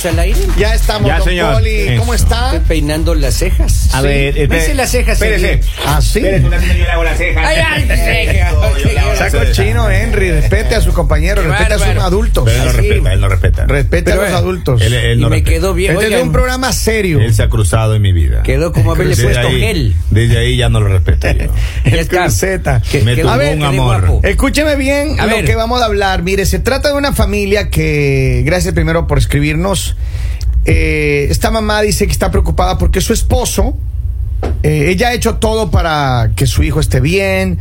estamos al aire. Ya estamos, Ya, don señor. Poli. ¿Cómo está? Peinando las cejas. A Sí. ver, espere- Mece las cejas. espérese. Henry. Ah, sí. Espérese, una señora, yo le hago las cejas. Ay, ay, Saco chino, Henry. Respete a su compañero, respete a sus adultos. Pero él no Así. respeta, él no respeta. Respete a los eh, adultos. Él, él Y no me respeta. quedó bien. Este es un programa serio. Él se ha cruzado en mi vida. Quedó como haberle Desde puesto ahí- gel. Desde ahí ya no lo respeto yo. El cruceta. Que- Me ver, un amor. Escúcheme bien A lo que vamos a hablar. Mire, se trata de una familia que, gracias primero por escribirnos. Eh, esta mamá dice que está preocupada porque su esposo, eh, ella ha hecho todo para que su hijo esté bien.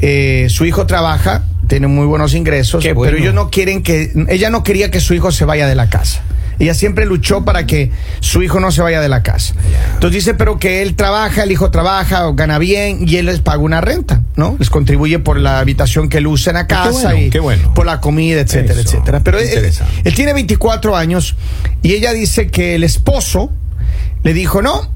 eh, su hijo trabaja, tiene muy buenos ingresos, bueno. pero ellos no quieren que, ella no quería que su hijo se vaya de la casa. Ella siempre luchó para que su hijo no se vaya de la casa. Entonces dice, pero que él trabaja, el hijo trabaja, gana bien y él les paga una renta, ¿no? Les contribuye por la habitación que él usa en la casa bueno, y qué bueno. por la comida, etcétera, Eso, etcétera. Pero él, tiene 24 años y ella dice que el esposo le dijo, no,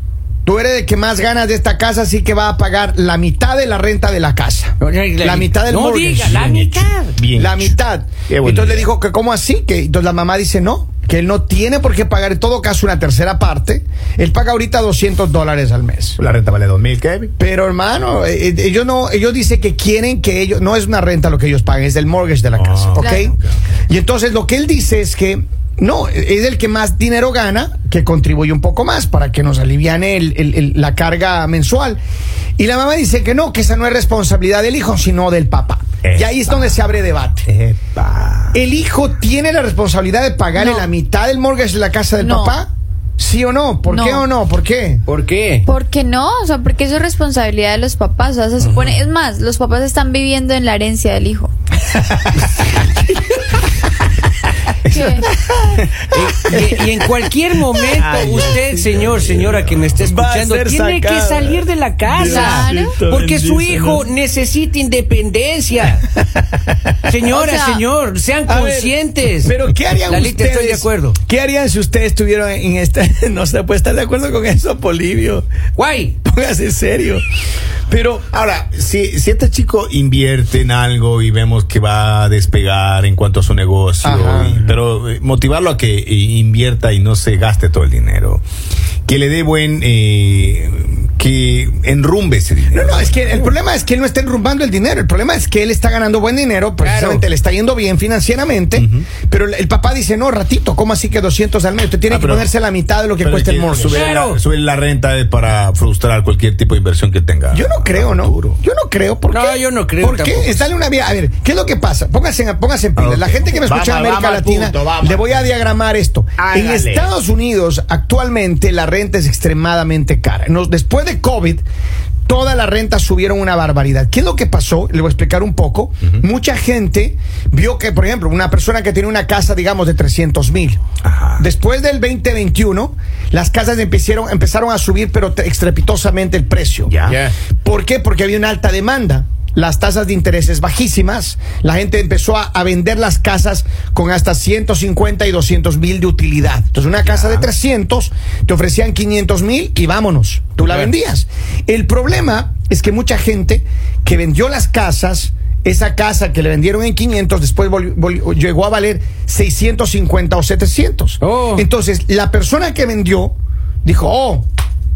tú eres el que más ganas de esta casa, así que va a pagar la mitad de la renta de la casa. La mitad del No mortgage. diga, la Bien hecho. mitad. Bien La mitad. Entonces le dijo que cómo así, que entonces la mamá dice no, que él no tiene por qué pagar en todo caso una tercera parte. Él paga ahorita 200 dólares al mes. La renta vale dos mil, Kevin. Pero hermano, eh, eh, ellos no, ellos dicen que quieren que ellos, no es una renta lo que ellos pagan, es del mortgage de la Ah, casa, ¿ok? Claro. ok, ok. Y entonces lo que él dice es que no, es el que más dinero gana, que contribuye un poco más para que nos aliviane el- el- el- la carga mensual. Y la mamá dice que no, que esa no es responsabilidad del hijo, sino del papá. Y ahí es donde se abre debate. Epa. ¿El hijo tiene la responsabilidad de pagarle No. la mitad del mortgage de la casa del No. papá? ¿Sí o no? ¿Por No. qué o no? ¿Por qué? ¿Por qué? ¿Por qué no? O sea, porque eso es responsabilidad de los papás. O sea, se supone, es más, los papás están viviendo en la herencia del hijo. ¿Qué? Y, y en cualquier momento, Ay, usted, señor, señora que me a escuchando, tiene que salir de la casa. Porque su hijo ¿no? necesita independencia. Señora, O sea, señor, sean ver, conscientes. Pero ¿qué harían Lalita, ustedes? estoy de acuerdo. ¿Qué harían si ustedes estuvieran en esta? No se puede estar de acuerdo con eso, Polivio. Guay. Póngase serio. Pero Ahora, si, si este chico invierte en algo y vemos que va a despegar en cuanto a su negocio, y- pero eh, motivarlo a que eh, invierta y no se gaste todo el dinero, que le dé buen, eh, que enrumbe ese no, dinero. no, es que el problema es que él no está enrumbando el dinero. El problema es que él está ganando buen dinero, precisamente Claro. le está yendo bien financieramente. Pero el, el papá dice, no, ratito, ¿cómo así que 200 al mes? Usted tiene Ah, que pero- ponerse la mitad de lo que cuesta es el mortgage. Subir, Claro. la, subir la renta es para frustrar cualquier tipo de inversión que tenga. Yo no creo, ¿no? Futuro. Yo no creo. ¿Por No, yo no creo ¿Por tampoco. qué? Es darle una vía. A ver, ¿qué es lo que pasa? Póngase en, póngase en pilas. Ok. La gente que me escucha en América Latina, punto, vamos. le voy a diagramar esto. En. Estados Unidos, actualmente, la renta es extremadamente cara. Nos- después de COVID, todas las rentas subieron una barbaridad. ¿Qué es lo que pasó? Le voy a explicar un poco. Mucha gente vio que, por ejemplo, una persona que tiene una casa, digamos, de 300 mil. Después del 2021, las casas empezaron, empezaron a subir, pero te- estrepitosamente el precio. Ya. Ya. ¿Por qué? Porque había una alta demanda. Las tasas de intereses bajísimas. La gente empezó a, a vender las casas con hasta 150 y 200 mil de utilidad. Entonces, una casa de 300 te ofrecían 500 mil y vámonos. Tú la vendías. El problema es que mucha gente que vendió las casas, esa casa que le vendieron en 500, después llegó a valer 650 o 700. Oh. Entonces, la persona que vendió dijo, oh,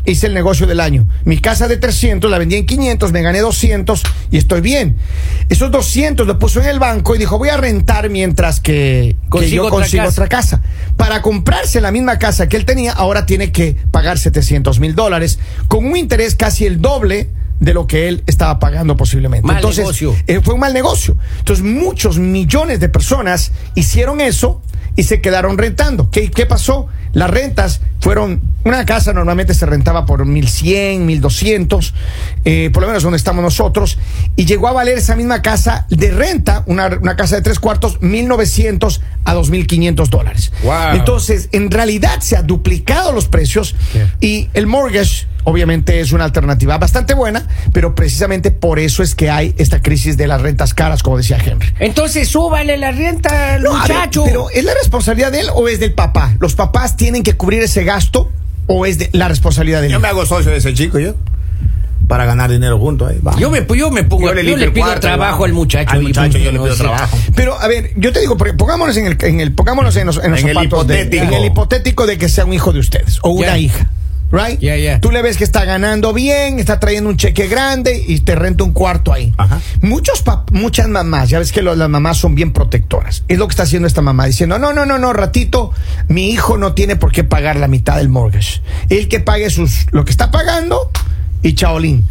hice el negocio del año. Mi casa de 300 la vendí en 500, me gané 200 y estoy bien. Esos 200 lo puso en el banco y dijo, voy a rentar mientras que, que yo consigo casa. otra casa. Para comprarse la misma casa que él tenía, ahora tiene que pagar 700 mil dólares con un interés casi el doble de lo que él estaba pagando posiblemente. Mal Entonces, negocio. eh, fue un mal negocio. Entonces, muchos millones de personas hicieron eso y se quedaron rentando. ¿Qué, qué pasó? Las rentas fueron, una casa normalmente se rentaba por 1100, 1200, eh, por lo menos donde estamos nosotros, y llegó a valer esa misma casa de renta, una, una casa de tres cuartos, 1900 a 2500 dólares. Wow. Entonces, en realidad se han duplicado los precios y el mortgage obviamente es una alternativa bastante buena, pero precisamente por eso es que hay esta crisis de las rentas caras, como decía Henry. Entonces, súbale la renta al No, ver, muchacho. pero ¿es la responsabilidad de él o es del papá? ¿Los papás tienen que cubrir ese gasto o es de la responsabilidad de él? Yo me hago socio de ese chico, yo. para ganar dinero juntos. Yo me, yo me pongo, Yo yo le le, limpio el pido cuarto, trabajo al muchacho. Al yo le pido o sea, trabajo. Pero, a ver, yo te digo, porque pongámonos en el, en el, pongámonos en los, en los En el zapatos de- hipotético. en el hipotético de que sea un hijo de ustedes o una Ya. hija. Right? Ya. Tú le ves que está ganando bien, está trayendo un cheque grande y te renta un cuarto ahí. Ajá. Muchos pap- muchas mamás, ya ves que lo- las mamás son bien protectoras. Es lo que está haciendo esta mamá, diciendo, no, no, no, no, ratito, mi hijo no tiene por qué pagar la mitad del mortgage. Él que pague sus, lo que está pagando y chaolín.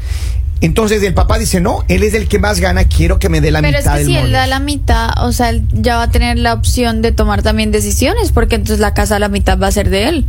Entonces el papá dice, no, él es el que más gana, quiero que me dé la Pero es mitad que del si él da la mitad, o sea, él ya va a tener la opción de tomar también decisiones, porque entonces la casa la mitad va a ser de él.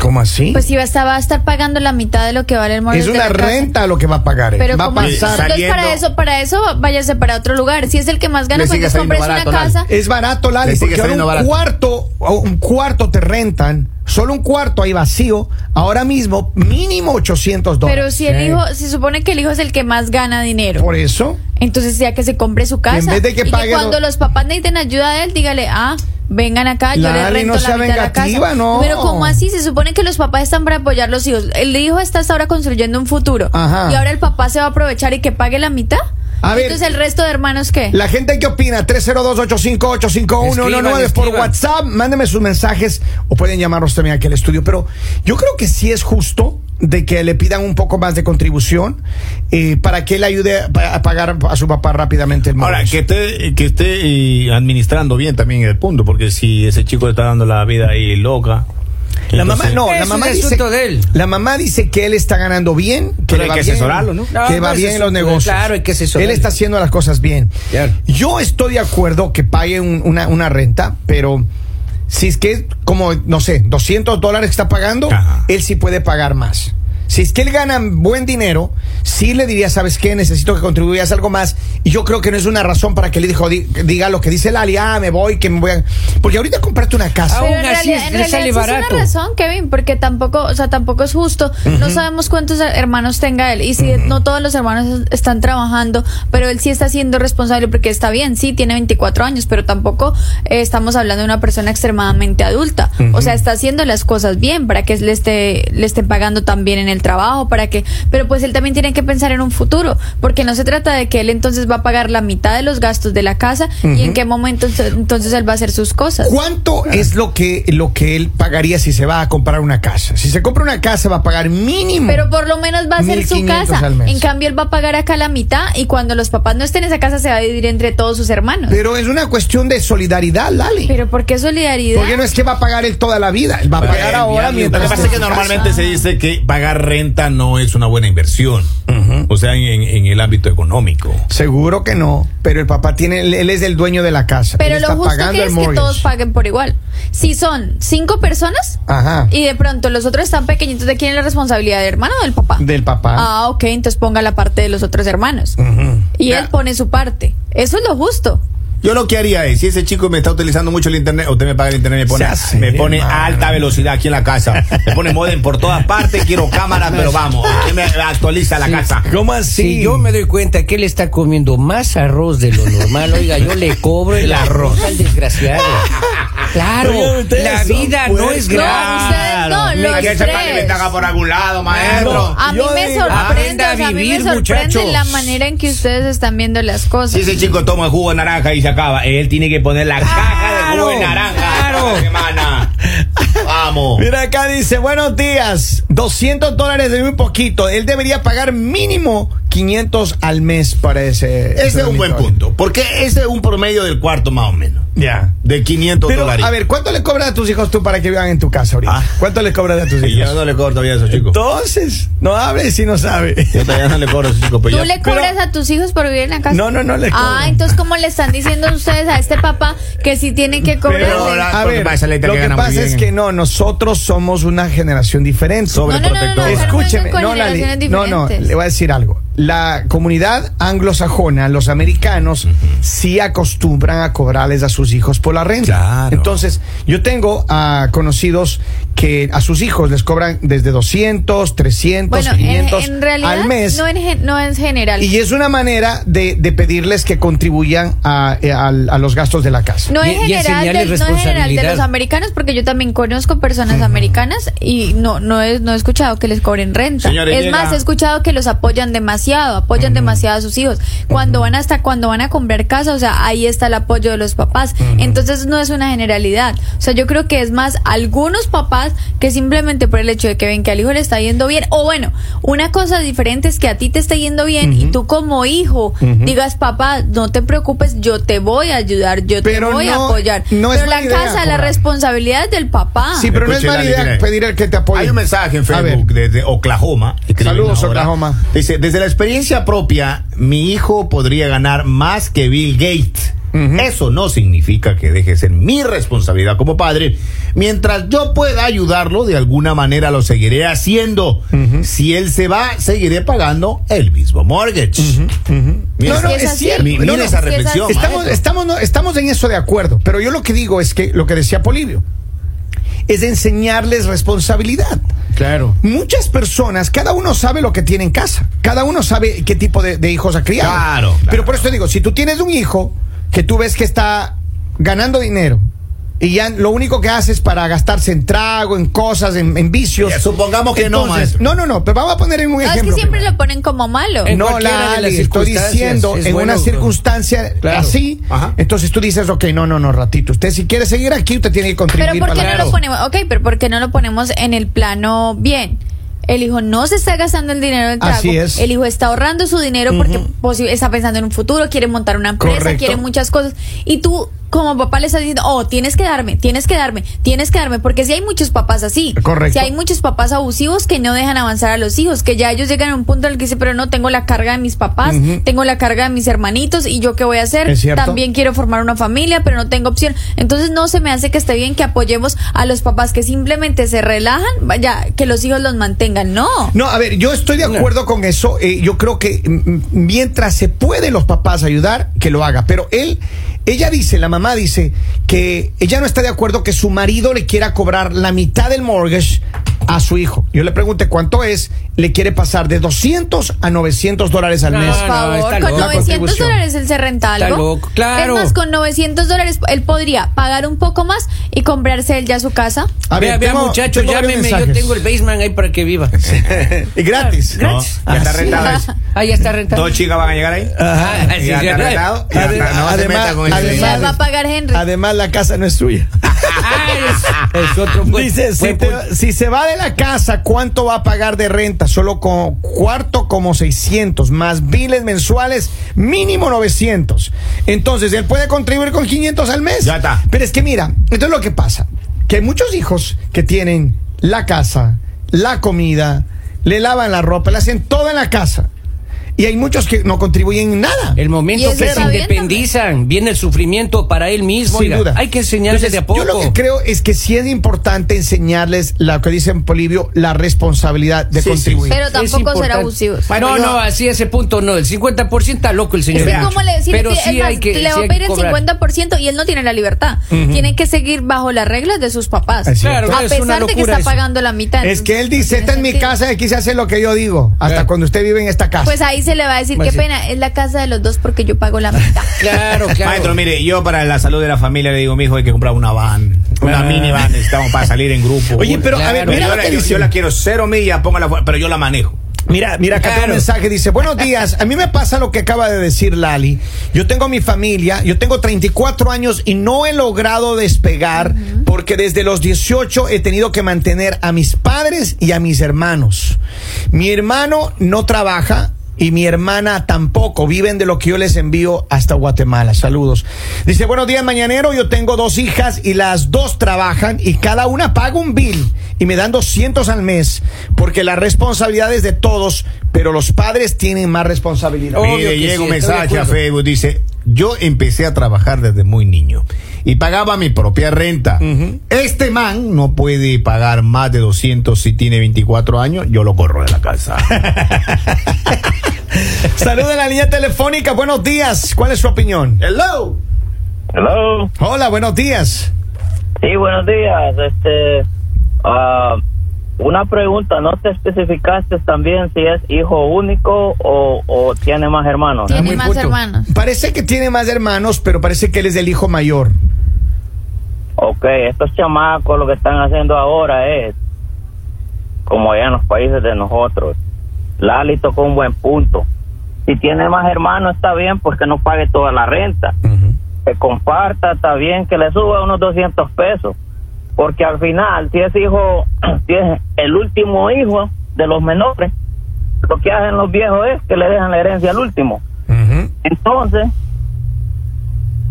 ¿Cómo así? Pues si va a estar, va a estar pagando la mitad de lo que vale el mortgage es de una la casa. renta lo que va a pagar él. Pero va a pasar. Entonces para eso, para eso váyase para otro lugar. Si es el que más gana, pues compres una barato, casa. Es barato, Lali, porque ahora un barato. cuarto, o un cuarto te rentan, solo un cuarto ahí vacío, ahora mismo mínimo 800 dólares. Pero si el Sí. hijo, se supone que el hijo es el que más gana dinero. Por eso, Entonces ya que se compre su casa. En vez de que y pague cuando lo- los papás necesiten ayuda de él, dígale, ah, vengan acá, yo Lali, les rento no la sea mitad de la vengativa, casa. no. Pero como así, se supone que los papás están para apoyar a los hijos. El hijo está hasta ahora construyendo un futuro. Ajá. Y ahora el papá se va a aprovechar y que pague la mitad. A ver. Entonces el resto de hermanos qué? la gente que opina, 302-858-5119 Escriban, por. WhatsApp, mándenme sus mensajes o pueden llamarnos también aquí al estudio. Pero yo creo que sí es justo de que le pidan un poco más de contribución eh, para que él ayude a pa- a pagar a su papá rápidamente el Ahora, mortgage. que esté, que esté eh, administrando bien también el punto, porque si ese chico le está dando la vida ahí loca. La mamá no, la mamá es dice de él. La mamá dice que él está ganando bien, que Pero le hay va que bien, asesorarlo, ¿no? Que No, va bien en los negocios. claro, hay que asesorarlo. Él está haciendo las cosas bien. Claro. Yo estoy de acuerdo que pague un- una, una renta, pero si es que es como, no sé, 200 dólares que está pagando, Ajá. él sí puede pagar más. Si es que él gana buen dinero, sí le diría, ¿sabes qué? Necesito que contribuyas algo más. Y yo creo que no es una razón para que le dijo, di- diga lo que dice Lali, ah, me voy, que me voy a... Porque ahorita comprarte una casa. Aún así en realidad sale barato. es una razón, Kevin, porque tampoco, o sea, tampoco es justo. No sabemos cuántos hermanos tenga él y si no todos los hermanos están trabajando, pero él sí está siendo responsable porque está bien, sí, tiene 24 años, pero tampoco eh, estamos hablando de una persona extremadamente adulta. O sea, está haciendo las cosas bien para que le esté le estén pagando también en el trabajo, para que, pero pues él también tiene que pensar en un futuro, porque no se trata de que él entonces va a pagar la mitad de los gastos de la casa y en qué momento ent- entonces él va a hacer sus cosas. ¿Cuánto es lo que, lo que él pagaría si se va a comprar una casa? Si se compra una casa va a pagar mínimo. Pero por lo menos va a ser su 1500 casa. En cambio, él va a pagar acá la mitad y cuando los papás no estén en esa casa se va a dividir entre todos sus hermanos. Pero es una cuestión de solidaridad, Lali. Pero ¿por qué solidaridad? Porque no es que va a pagar él toda la vida. Él va a pagar ahora Lo mientras. que pasa es que normalmente casa. se dice que pagar renta no es una buena inversión. O sea, en, en el ámbito económico. Seguro que no. Pero el papá tiene. Él es el dueño de la casa. Pero Él lo está justo que es que todos paguen por igual. Si son cinco personas Ajá. y de pronto los otros están pequeñitos, ¿de quién es la responsabilidad? ¿Del hermano o del papá? Del papá. Ah, ok, entonces ponga la parte de los otros hermanos. Ujú. Y Ya. él pone su parte. Eso es lo justo. Yo lo que haría es, si ese chico me está utilizando mucho el internet, usted me paga el internet, me pone, hace, me pone alta velocidad aquí en la casa, me pone modem por todas partes, quiero cámaras, pero vamos, usted me actualiza la Sí. casa. ¿Cómo así? Si yo me doy cuenta que él está comiendo más arroz de lo normal, oiga, yo le cobro el arroz al desgraciado. Claro, la vida no es No, gratis. no, por algún lado, maestro. A mí me sorprende, a o sea, a mí me sorprende la manera en que ustedes están viendo las cosas. Si ese chico toma el jugo de naranja y se acaba, él tiene que poner la caja de jugo de naranja claro. semana. Vamos. Mira acá dice, buenos días, 200 dólares de muy poquito. Él debería pagar mínimo 500 al mes para ese. Ese es un buen punto, porque ese es un promedio del cuarto más o menos, Ya. de 500 Pero, dólares. a ver, ¿cuánto le cobras a tus hijos tú para que vivan en tu casa ahorita? Ah. ¿Cuánto le cobras a tus hijos? yo no le cobro todavía a esos chicos. Entonces, no hables si no sabe. Yo todavía no le cobro a esos chicos, pero ¿Tú ya- le cobras a tus hijos por vivir en la casa? No, no, no le Ah, cobro. entonces ¿cómo le están diciendo ustedes a este papá que sí tiene que? Pero la- A ver, lo que pasa es que no, nosotros somos una generación diferente. Sobre- no, no, no, no, protector. no, no, Escúcheme, con no, no, no, diferentes. le voy a decir algo. La comunidad anglosajona, los americanos, sí acostumbran a cobrarles a sus hijos por la renta. Claro. Entonces, yo tengo conocidos que a sus hijos les cobran desde 200, 300, Bueno, en, 500 en realidad al mes. No, en gen- no es general. Y es una manera de, de pedirles que contribuyan a, eh, a los gastos de la casa. No Y- es y general, enseñarles del- no es general de los americanos, porque yo también conozco personas americanas y no no he, no he escuchado que les cobren renta. Es llega- más, he escuchado que los apoyan demasiado, apoyan demasiado a sus hijos. Cuando van hasta cuando van a comprar casa, o sea, ahí está el apoyo de los papás. Entonces no es una generalidad. O sea, yo creo que es más algunos papás que simplemente por el hecho de que ven que al hijo le está yendo bien, o bueno, una cosa diferente es que a ti te está yendo bien y tú como hijo digas, papá, no te preocupes, yo te voy a ayudar, yo Pero te voy a apoyar. no es pero la idea casa, la responsabilidad es del papá. Sí, pero no es mala idea pedir el que te apoye. Hay un mensaje en. Facebook desde Oklahoma. Saludos, ahora. Oklahoma. Dice, desde la experiencia propia, mi hijo podría ganar más que Bill Gates. Eso no significa que deje de ser mi responsabilidad como padre. Mientras yo pueda ayudarlo, de alguna manera lo seguiré haciendo. Si él se va, seguiré pagando el mismo mortgage. Mira, No, no, Es cierto. mi- mira no, esa es reflexión. Estamos, estamos, no, estamos en eso de acuerdo, pero yo lo que digo es que lo que decía Polivio es enseñarles responsabilidad. Claro. Muchas personas, cada uno sabe lo que tiene en casa, cada uno sabe qué tipo de, de hijos ha criado. Claro, claro. Pero por eso te digo, si tú tienes un hijo que tú ves que está ganando dinero y ya lo único que hace es para gastarse en trago, en cosas, en, en vicios. Ya, supongamos que no, maestro. No, no, no, pero vamos a poner en un No, es ejemplo. que siempre primero. lo ponen como malo. En No, cualquiera de las Lali, estoy circunstancias diciendo es en bueno, una circunstancia Claro. así, Ajá. entonces tú dices, ok, no, no, no, ratito, usted si quiere seguir aquí, usted tiene que contribuir Pero ¿por qué para no lo ponemos? Ok, pero ¿por qué no lo ponemos en el plano bien? El hijo no se está gastando el dinero del trago. Así es. El hijo está ahorrando su dinero porque posi- está pensando en un futuro, quiere montar una empresa, Correcto. quiere muchas cosas. Y tú, como papá, le estás diciendo, oh, tienes que darme, tienes que darme, tienes que darme. Porque si hay muchos papás así. Correcto. Si hay muchos papás abusivos que no dejan avanzar a los hijos, que ya ellos llegan a un punto en el que dicen, pero no, tengo la carga de mis papás, tengo la carga de mis hermanitos y yo qué voy a hacer. Es cierto. También quiero formar una familia, pero no tengo opción. Entonces no se me hace que esté bien que apoyemos a los papás que simplemente se relajan, vaya, que los hijos los mantengan. No. No, a ver, yo estoy de acuerdo con eso. eh, yo creo que mientras se puede los papás ayudar, que lo haga. Pero él, ella dice, la mamá dice que ella no está de acuerdo que su marido le quiera cobrar la mitad del mortgage a su hijo. Yo le pregunté cuánto es, le quiere pasar de 200 a 900 dólares al No, mes. Por no, favor, está con loco. 900 contribución. dólares él se renta Está algo. loco, claro. Es más, con 900 dólares él podría pagar un poco más y comprarse él ya su casa. A ver, vea, muchachos, llámeme, yo tengo el basement ahí para que viva. y gratis. No, ya está Ah, rentado eso. Ah, ya está rentado. Dos chicas van a llegar ahí. Ajá, Ya está rentado. No se además- meta con ese- además- Ya va a pagar Henry. Además, la casa no es suya. Ah, es, es otro Dice, te- si se va de la casa, ¿cuánto va a pagar de renta? Solo con cuarto como 600, más biles mensuales mínimo 900. Entonces, él puede contribuir con 500 al mes. Ya está. Pero es que mira, esto es lo que pasa, que hay muchos hijos que tienen la casa, la comida, le lavan la ropa, le hacen todo en la casa. Y hay muchos que no contribuyen en nada. El momento que se bien independizan, viene el sufrimiento para él mismo. Sin oiga. duda. Hay que enseñarles Entonces, de a poco. Yo lo que creo es que sí es importante enseñarles lo que dice en Polivio, la responsabilidad de Sí, sí, contribuir. Pero tampoco ser abusivos. Bueno, no, no, así a ese punto no. El 50% está loco el señor. Es como le, si le Pero sí más, hay que. le sí va a pedir el cobrar. 50% y él no tiene la libertad. Tiene que seguir bajo las reglas de sus papás. Claro, a es una pesar de que locura está eso. pagando la mitad. Es que él dice, esta es mi casa y aquí se hace lo que yo digo. Hasta cuando usted vive en esta casa. Pues ahí se le va a decir, Pues qué sí. pena, es la casa de los dos porque yo pago la mitad. Claro, claro. Maestro, mire, yo para la salud de la familia le digo, mi hijo, hay que comprar una van, una Ah. minivan, necesitamos para salir en grupo. Oye, pero a ver, mira yo, lo la, que yo- dice. yo la quiero cero millas, póngala fuera, pero yo la manejo. Mira, mira, acá tengo Claro. un mensaje, dice, buenos días, a mí me pasa lo que acaba de decir Lali, yo tengo mi familia, yo tengo 34 años y no he logrado despegar porque desde los 18 he tenido que mantener a mis padres y a mis hermanos. Mi hermano no trabaja. Y mi hermana tampoco, viven de lo que yo les envío hasta Guatemala. Saludos. Dice, buenos días, mañanero. Yo tengo dos hijas y las dos trabajan y cada una paga un bill y me dan 200 al mes porque la responsabilidad es de todos, pero los padres tienen más responsabilidad. Mire, llega sí, un mensaje a. Facebook, dice, yo empecé a trabajar desde muy niño y pagaba mi propia renta. Este man no puede pagar más de 200 si tiene 24 años, yo lo corro de la casa. Saludos en la línea telefónica. Buenos días. ¿Cuál es su opinión? Hello. Hello. Hola, buenos días. Sí, buenos días. Este, Ah, una pregunta, ¿no te especificaste también si es hijo único o, o tiene más hermanos? Tiene más punto. hermanos. Parece que tiene más hermanos, pero parece que él es el hijo mayor. Ok, estos chamacos lo que están haciendo ahora es, como allá en los países de nosotros, Lali tocó un buen punto. Si tiene más hermanos está bien, pues que no pague toda la renta. Que comparta, está bien, que le suba unos 200 pesos. Porque al final, si es hijo, si es el último hijo de los menores, lo que hacen los viejos es que le dejan la herencia al último. Entonces,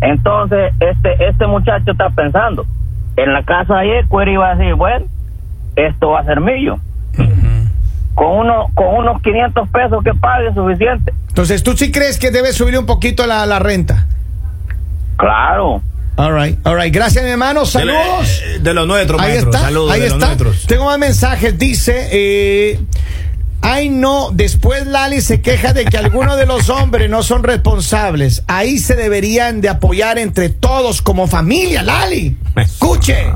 entonces este este muchacho está pensando, en la casa ayer Cuero iba a decir, bueno, esto va a ser mío. Con uno, con unos 500 pesos que pague es suficiente. Entonces, ¿tú sí crees que debe subir un poquito la, la renta? Claro. All right, all right. Gracias, mi hermano. De, Saludos. eh, de los nuestros, Ahí maestro. está, Saludos ahí de los está. nuestros. Tengo más mensajes. Dice, eh, ay no, después Lali se queja de que algunos de los hombres no son responsables. Ahí se deberían de apoyar entre todos como familia, Lali. Escuche.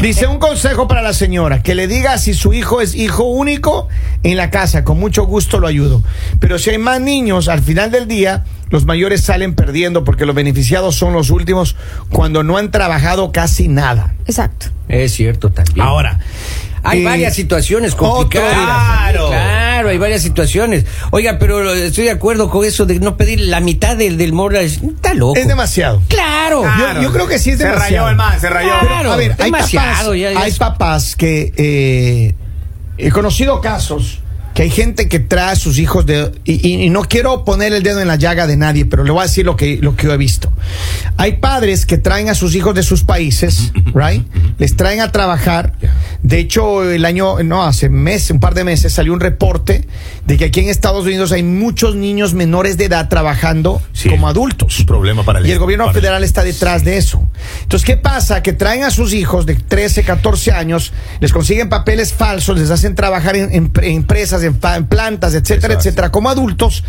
Dice un consejo para la señora, que le diga si su hijo es hijo único en la casa, con mucho gusto lo ayudo. Pero si hay más niños, al final del día, los mayores salen perdiendo porque los beneficiados son los últimos cuando no han trabajado casi nada. Exacto. Es cierto también. Ahora, Hay Eh, varias situaciones complicadas. Claro. Claro, hay varias situaciones. Oiga, pero estoy de acuerdo con eso de no pedir la mitad del, del mortgage. Está loco. Es demasiado. Claro. Claro. yo creo que sí es se demasiado. rayó el man, se rayó. Claro. a ver, hay papás, demasiado, ya- ya hay es- papás que eh, he conocido casos que hay gente que trae a sus hijos de y, y- y no quiero poner el dedo en la llaga de nadie, pero le voy a decir lo que lo que yo he visto. Hay padres que traen a sus hijos de sus países, right? Les traen a trabajar. De hecho, el año no hace meses, un par de meses salió un reporte de que aquí en Estados Unidos hay muchos niños menores de edad trabajando Sí, como adultos. un problema para el Y el gobierno federal está detrás de eso. Entonces, ¿qué pasa? Que traen a sus hijos de 13, 14 años, les consiguen papeles falsos, les hacen trabajar en, en- en empresas, en plantas, etcétera, Exacto. etcétera, como adultos,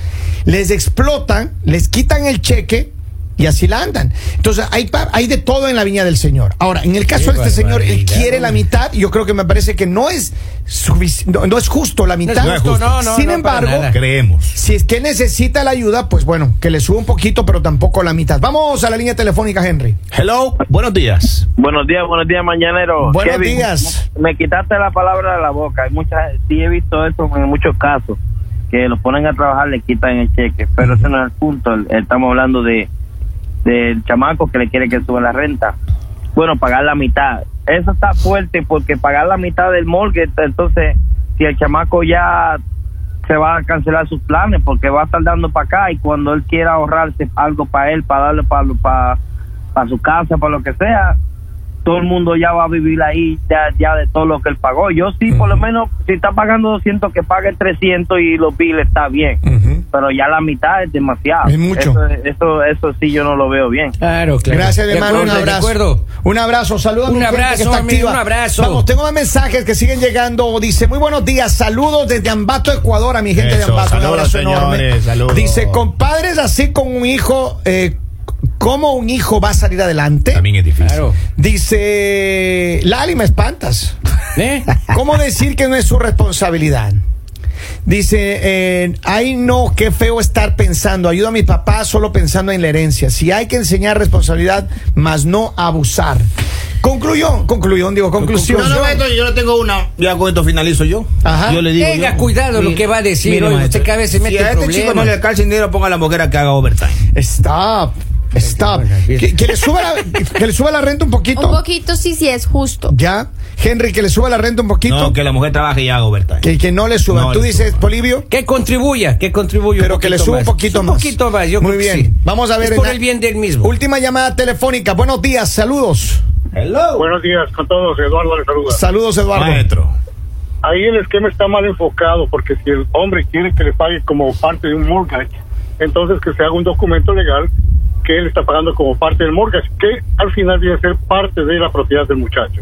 les explotan, les quitan el cheque. Y así la andan. Entonces, hay, hay de todo en la viña del Señor. Ahora, en el caso Qué de este señor, él quiere la mitad. Yo creo que me parece que no es, no, no es justo la mitad. No es justo, no, no, Sin embargo. Creemos. si es que necesita la ayuda, pues bueno, que le suba un poquito, pero tampoco la mitad. Vamos a la línea telefónica, Henry. Hello, buenos días. Buenos días, buenos días, mañanero. Buenos Kevin, días. Me quitaste la palabra de la boca. Hay muchas, sí he visto eso en muchos casos, que los ponen a trabajar, le quitan el cheque, pero ese no es el punto. El- Estamos hablando de del chamaco que le quiere que suba la renta. Bueno, pagar la mitad. Eso está fuerte porque pagar la mitad del mortgage, entonces, si el chamaco ya se va a cancelar sus planes porque va a estar dando para acá y cuando él quiera ahorrarse algo para él, para darle para, para, para su casa, para lo que sea, todo el mundo ya va a vivir ahí ya, ya de todo lo que él pagó. Yo sí, por lo menos, si está pagando 200, que pague 300 y los billes está bien. Pero ya la mitad es demasiado. Es mucho. Eso, eso, eso sí yo no lo veo bien. Claro, claro. Gracias, De hermano. Un acuerdo, abrazo. acuerdo. Un abrazo. Saludos. a Un mi gente que abrazo, está amigo, activa. un abrazo. Vamos, tengo más mensajes que siguen llegando. Dice, muy buenos días. Saludos desde Ambato, Ecuador, a mi gente de Ambato. Un saludos, abrazo enorme. señores, saludos. Dice, compadres así con un hijo, eh, ¿cómo un hijo va a salir adelante? También es difícil. Claro. Dice, Lali, me espantas. ¿Eh? ¿Cómo decir que no es su responsabilidad? Dice, eh, ay no, qué feo estar pensando, ayuda a mi papá solo pensando en la herencia. Si hay que enseñar responsabilidad, más no abusar. Concluyó, concluyó, digo, conclusión. No, no, maestro, yo no tengo una. Ya con esto finalizo yo. Ajá. Yo le digo. Tenga yo- cuidado lo que va a decir, Mire, oye, maestro, usted cada vez se mete Si a este chico no le alcanza dinero, ponga a la mujer a que haga overtime. Stop, stop. Que, que le suba la, que le suba la renta un poquito. Un poquito sí, sí es justo. Ya, Henry, que le suba la renta un poquito. No, que la mujer trabaje y haga overtime. que, que no le suba. No Tú le dices, suba. Polivio. Que contribuya, que contribuya. Pero un que le suba un más. poquito Un más. poquito más, yo Muy creo que bien. sí. Vamos a ver. Es por el bien del mismo. Última llamada telefónica. Buenos días, saludos. Hello. Buenos días con todos, Eduardo les saluda. Saludos, Eduardo. Maestro. Ahí el esquema está mal enfocado porque si el hombre quiere que le pague como parte de un mortgage, entonces que se haga un documento legal que él está pagando como parte del mortgage, que al final viene a ser parte de la propiedad del muchacho.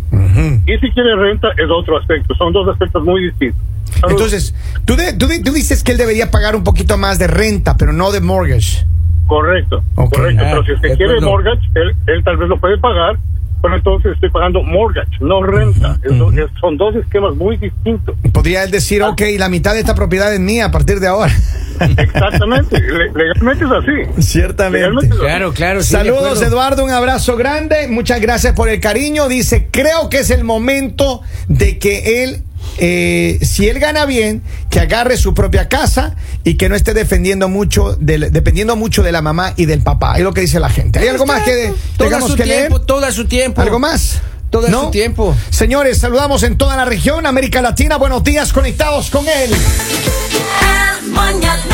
Y si quiere renta es otro aspecto, son dos aspectos muy distintos. Saludos. Entonces, tú, de- tú, di- tú dices que él debería pagar un poquito más de renta, pero no de mortgage. Correcto, Ok. correcto. Ah, pero si de que quiere acuerdo. mortgage, él, él tal vez lo puede pagar, pero entonces estoy pagando mortgage, no renta. Entonces, son dos esquemas muy distintos. Podría él decir, ok, la mitad de esta propiedad es mía a partir de ahora. Exactamente, le- legalmente es así. Ciertamente. Legalmente. Claro, claro. sí, de Saludos. Eduardo, un abrazo grande, muchas gracias por el cariño. Dice, creo que es el momento de que él, eh, si él gana bien, que agarre su propia casa y que no esté defendiendo mucho, del- dependiendo mucho de la mamá y del papá. Es lo que dice la gente. ¿Hay algo más que tengamos su que leer? tiempo, todo su tiempo. ¿Algo más? Todo ¿No? su tiempo. Señores, saludamos en toda la región, América Latina. Buenos días, conectados con él. El mañanero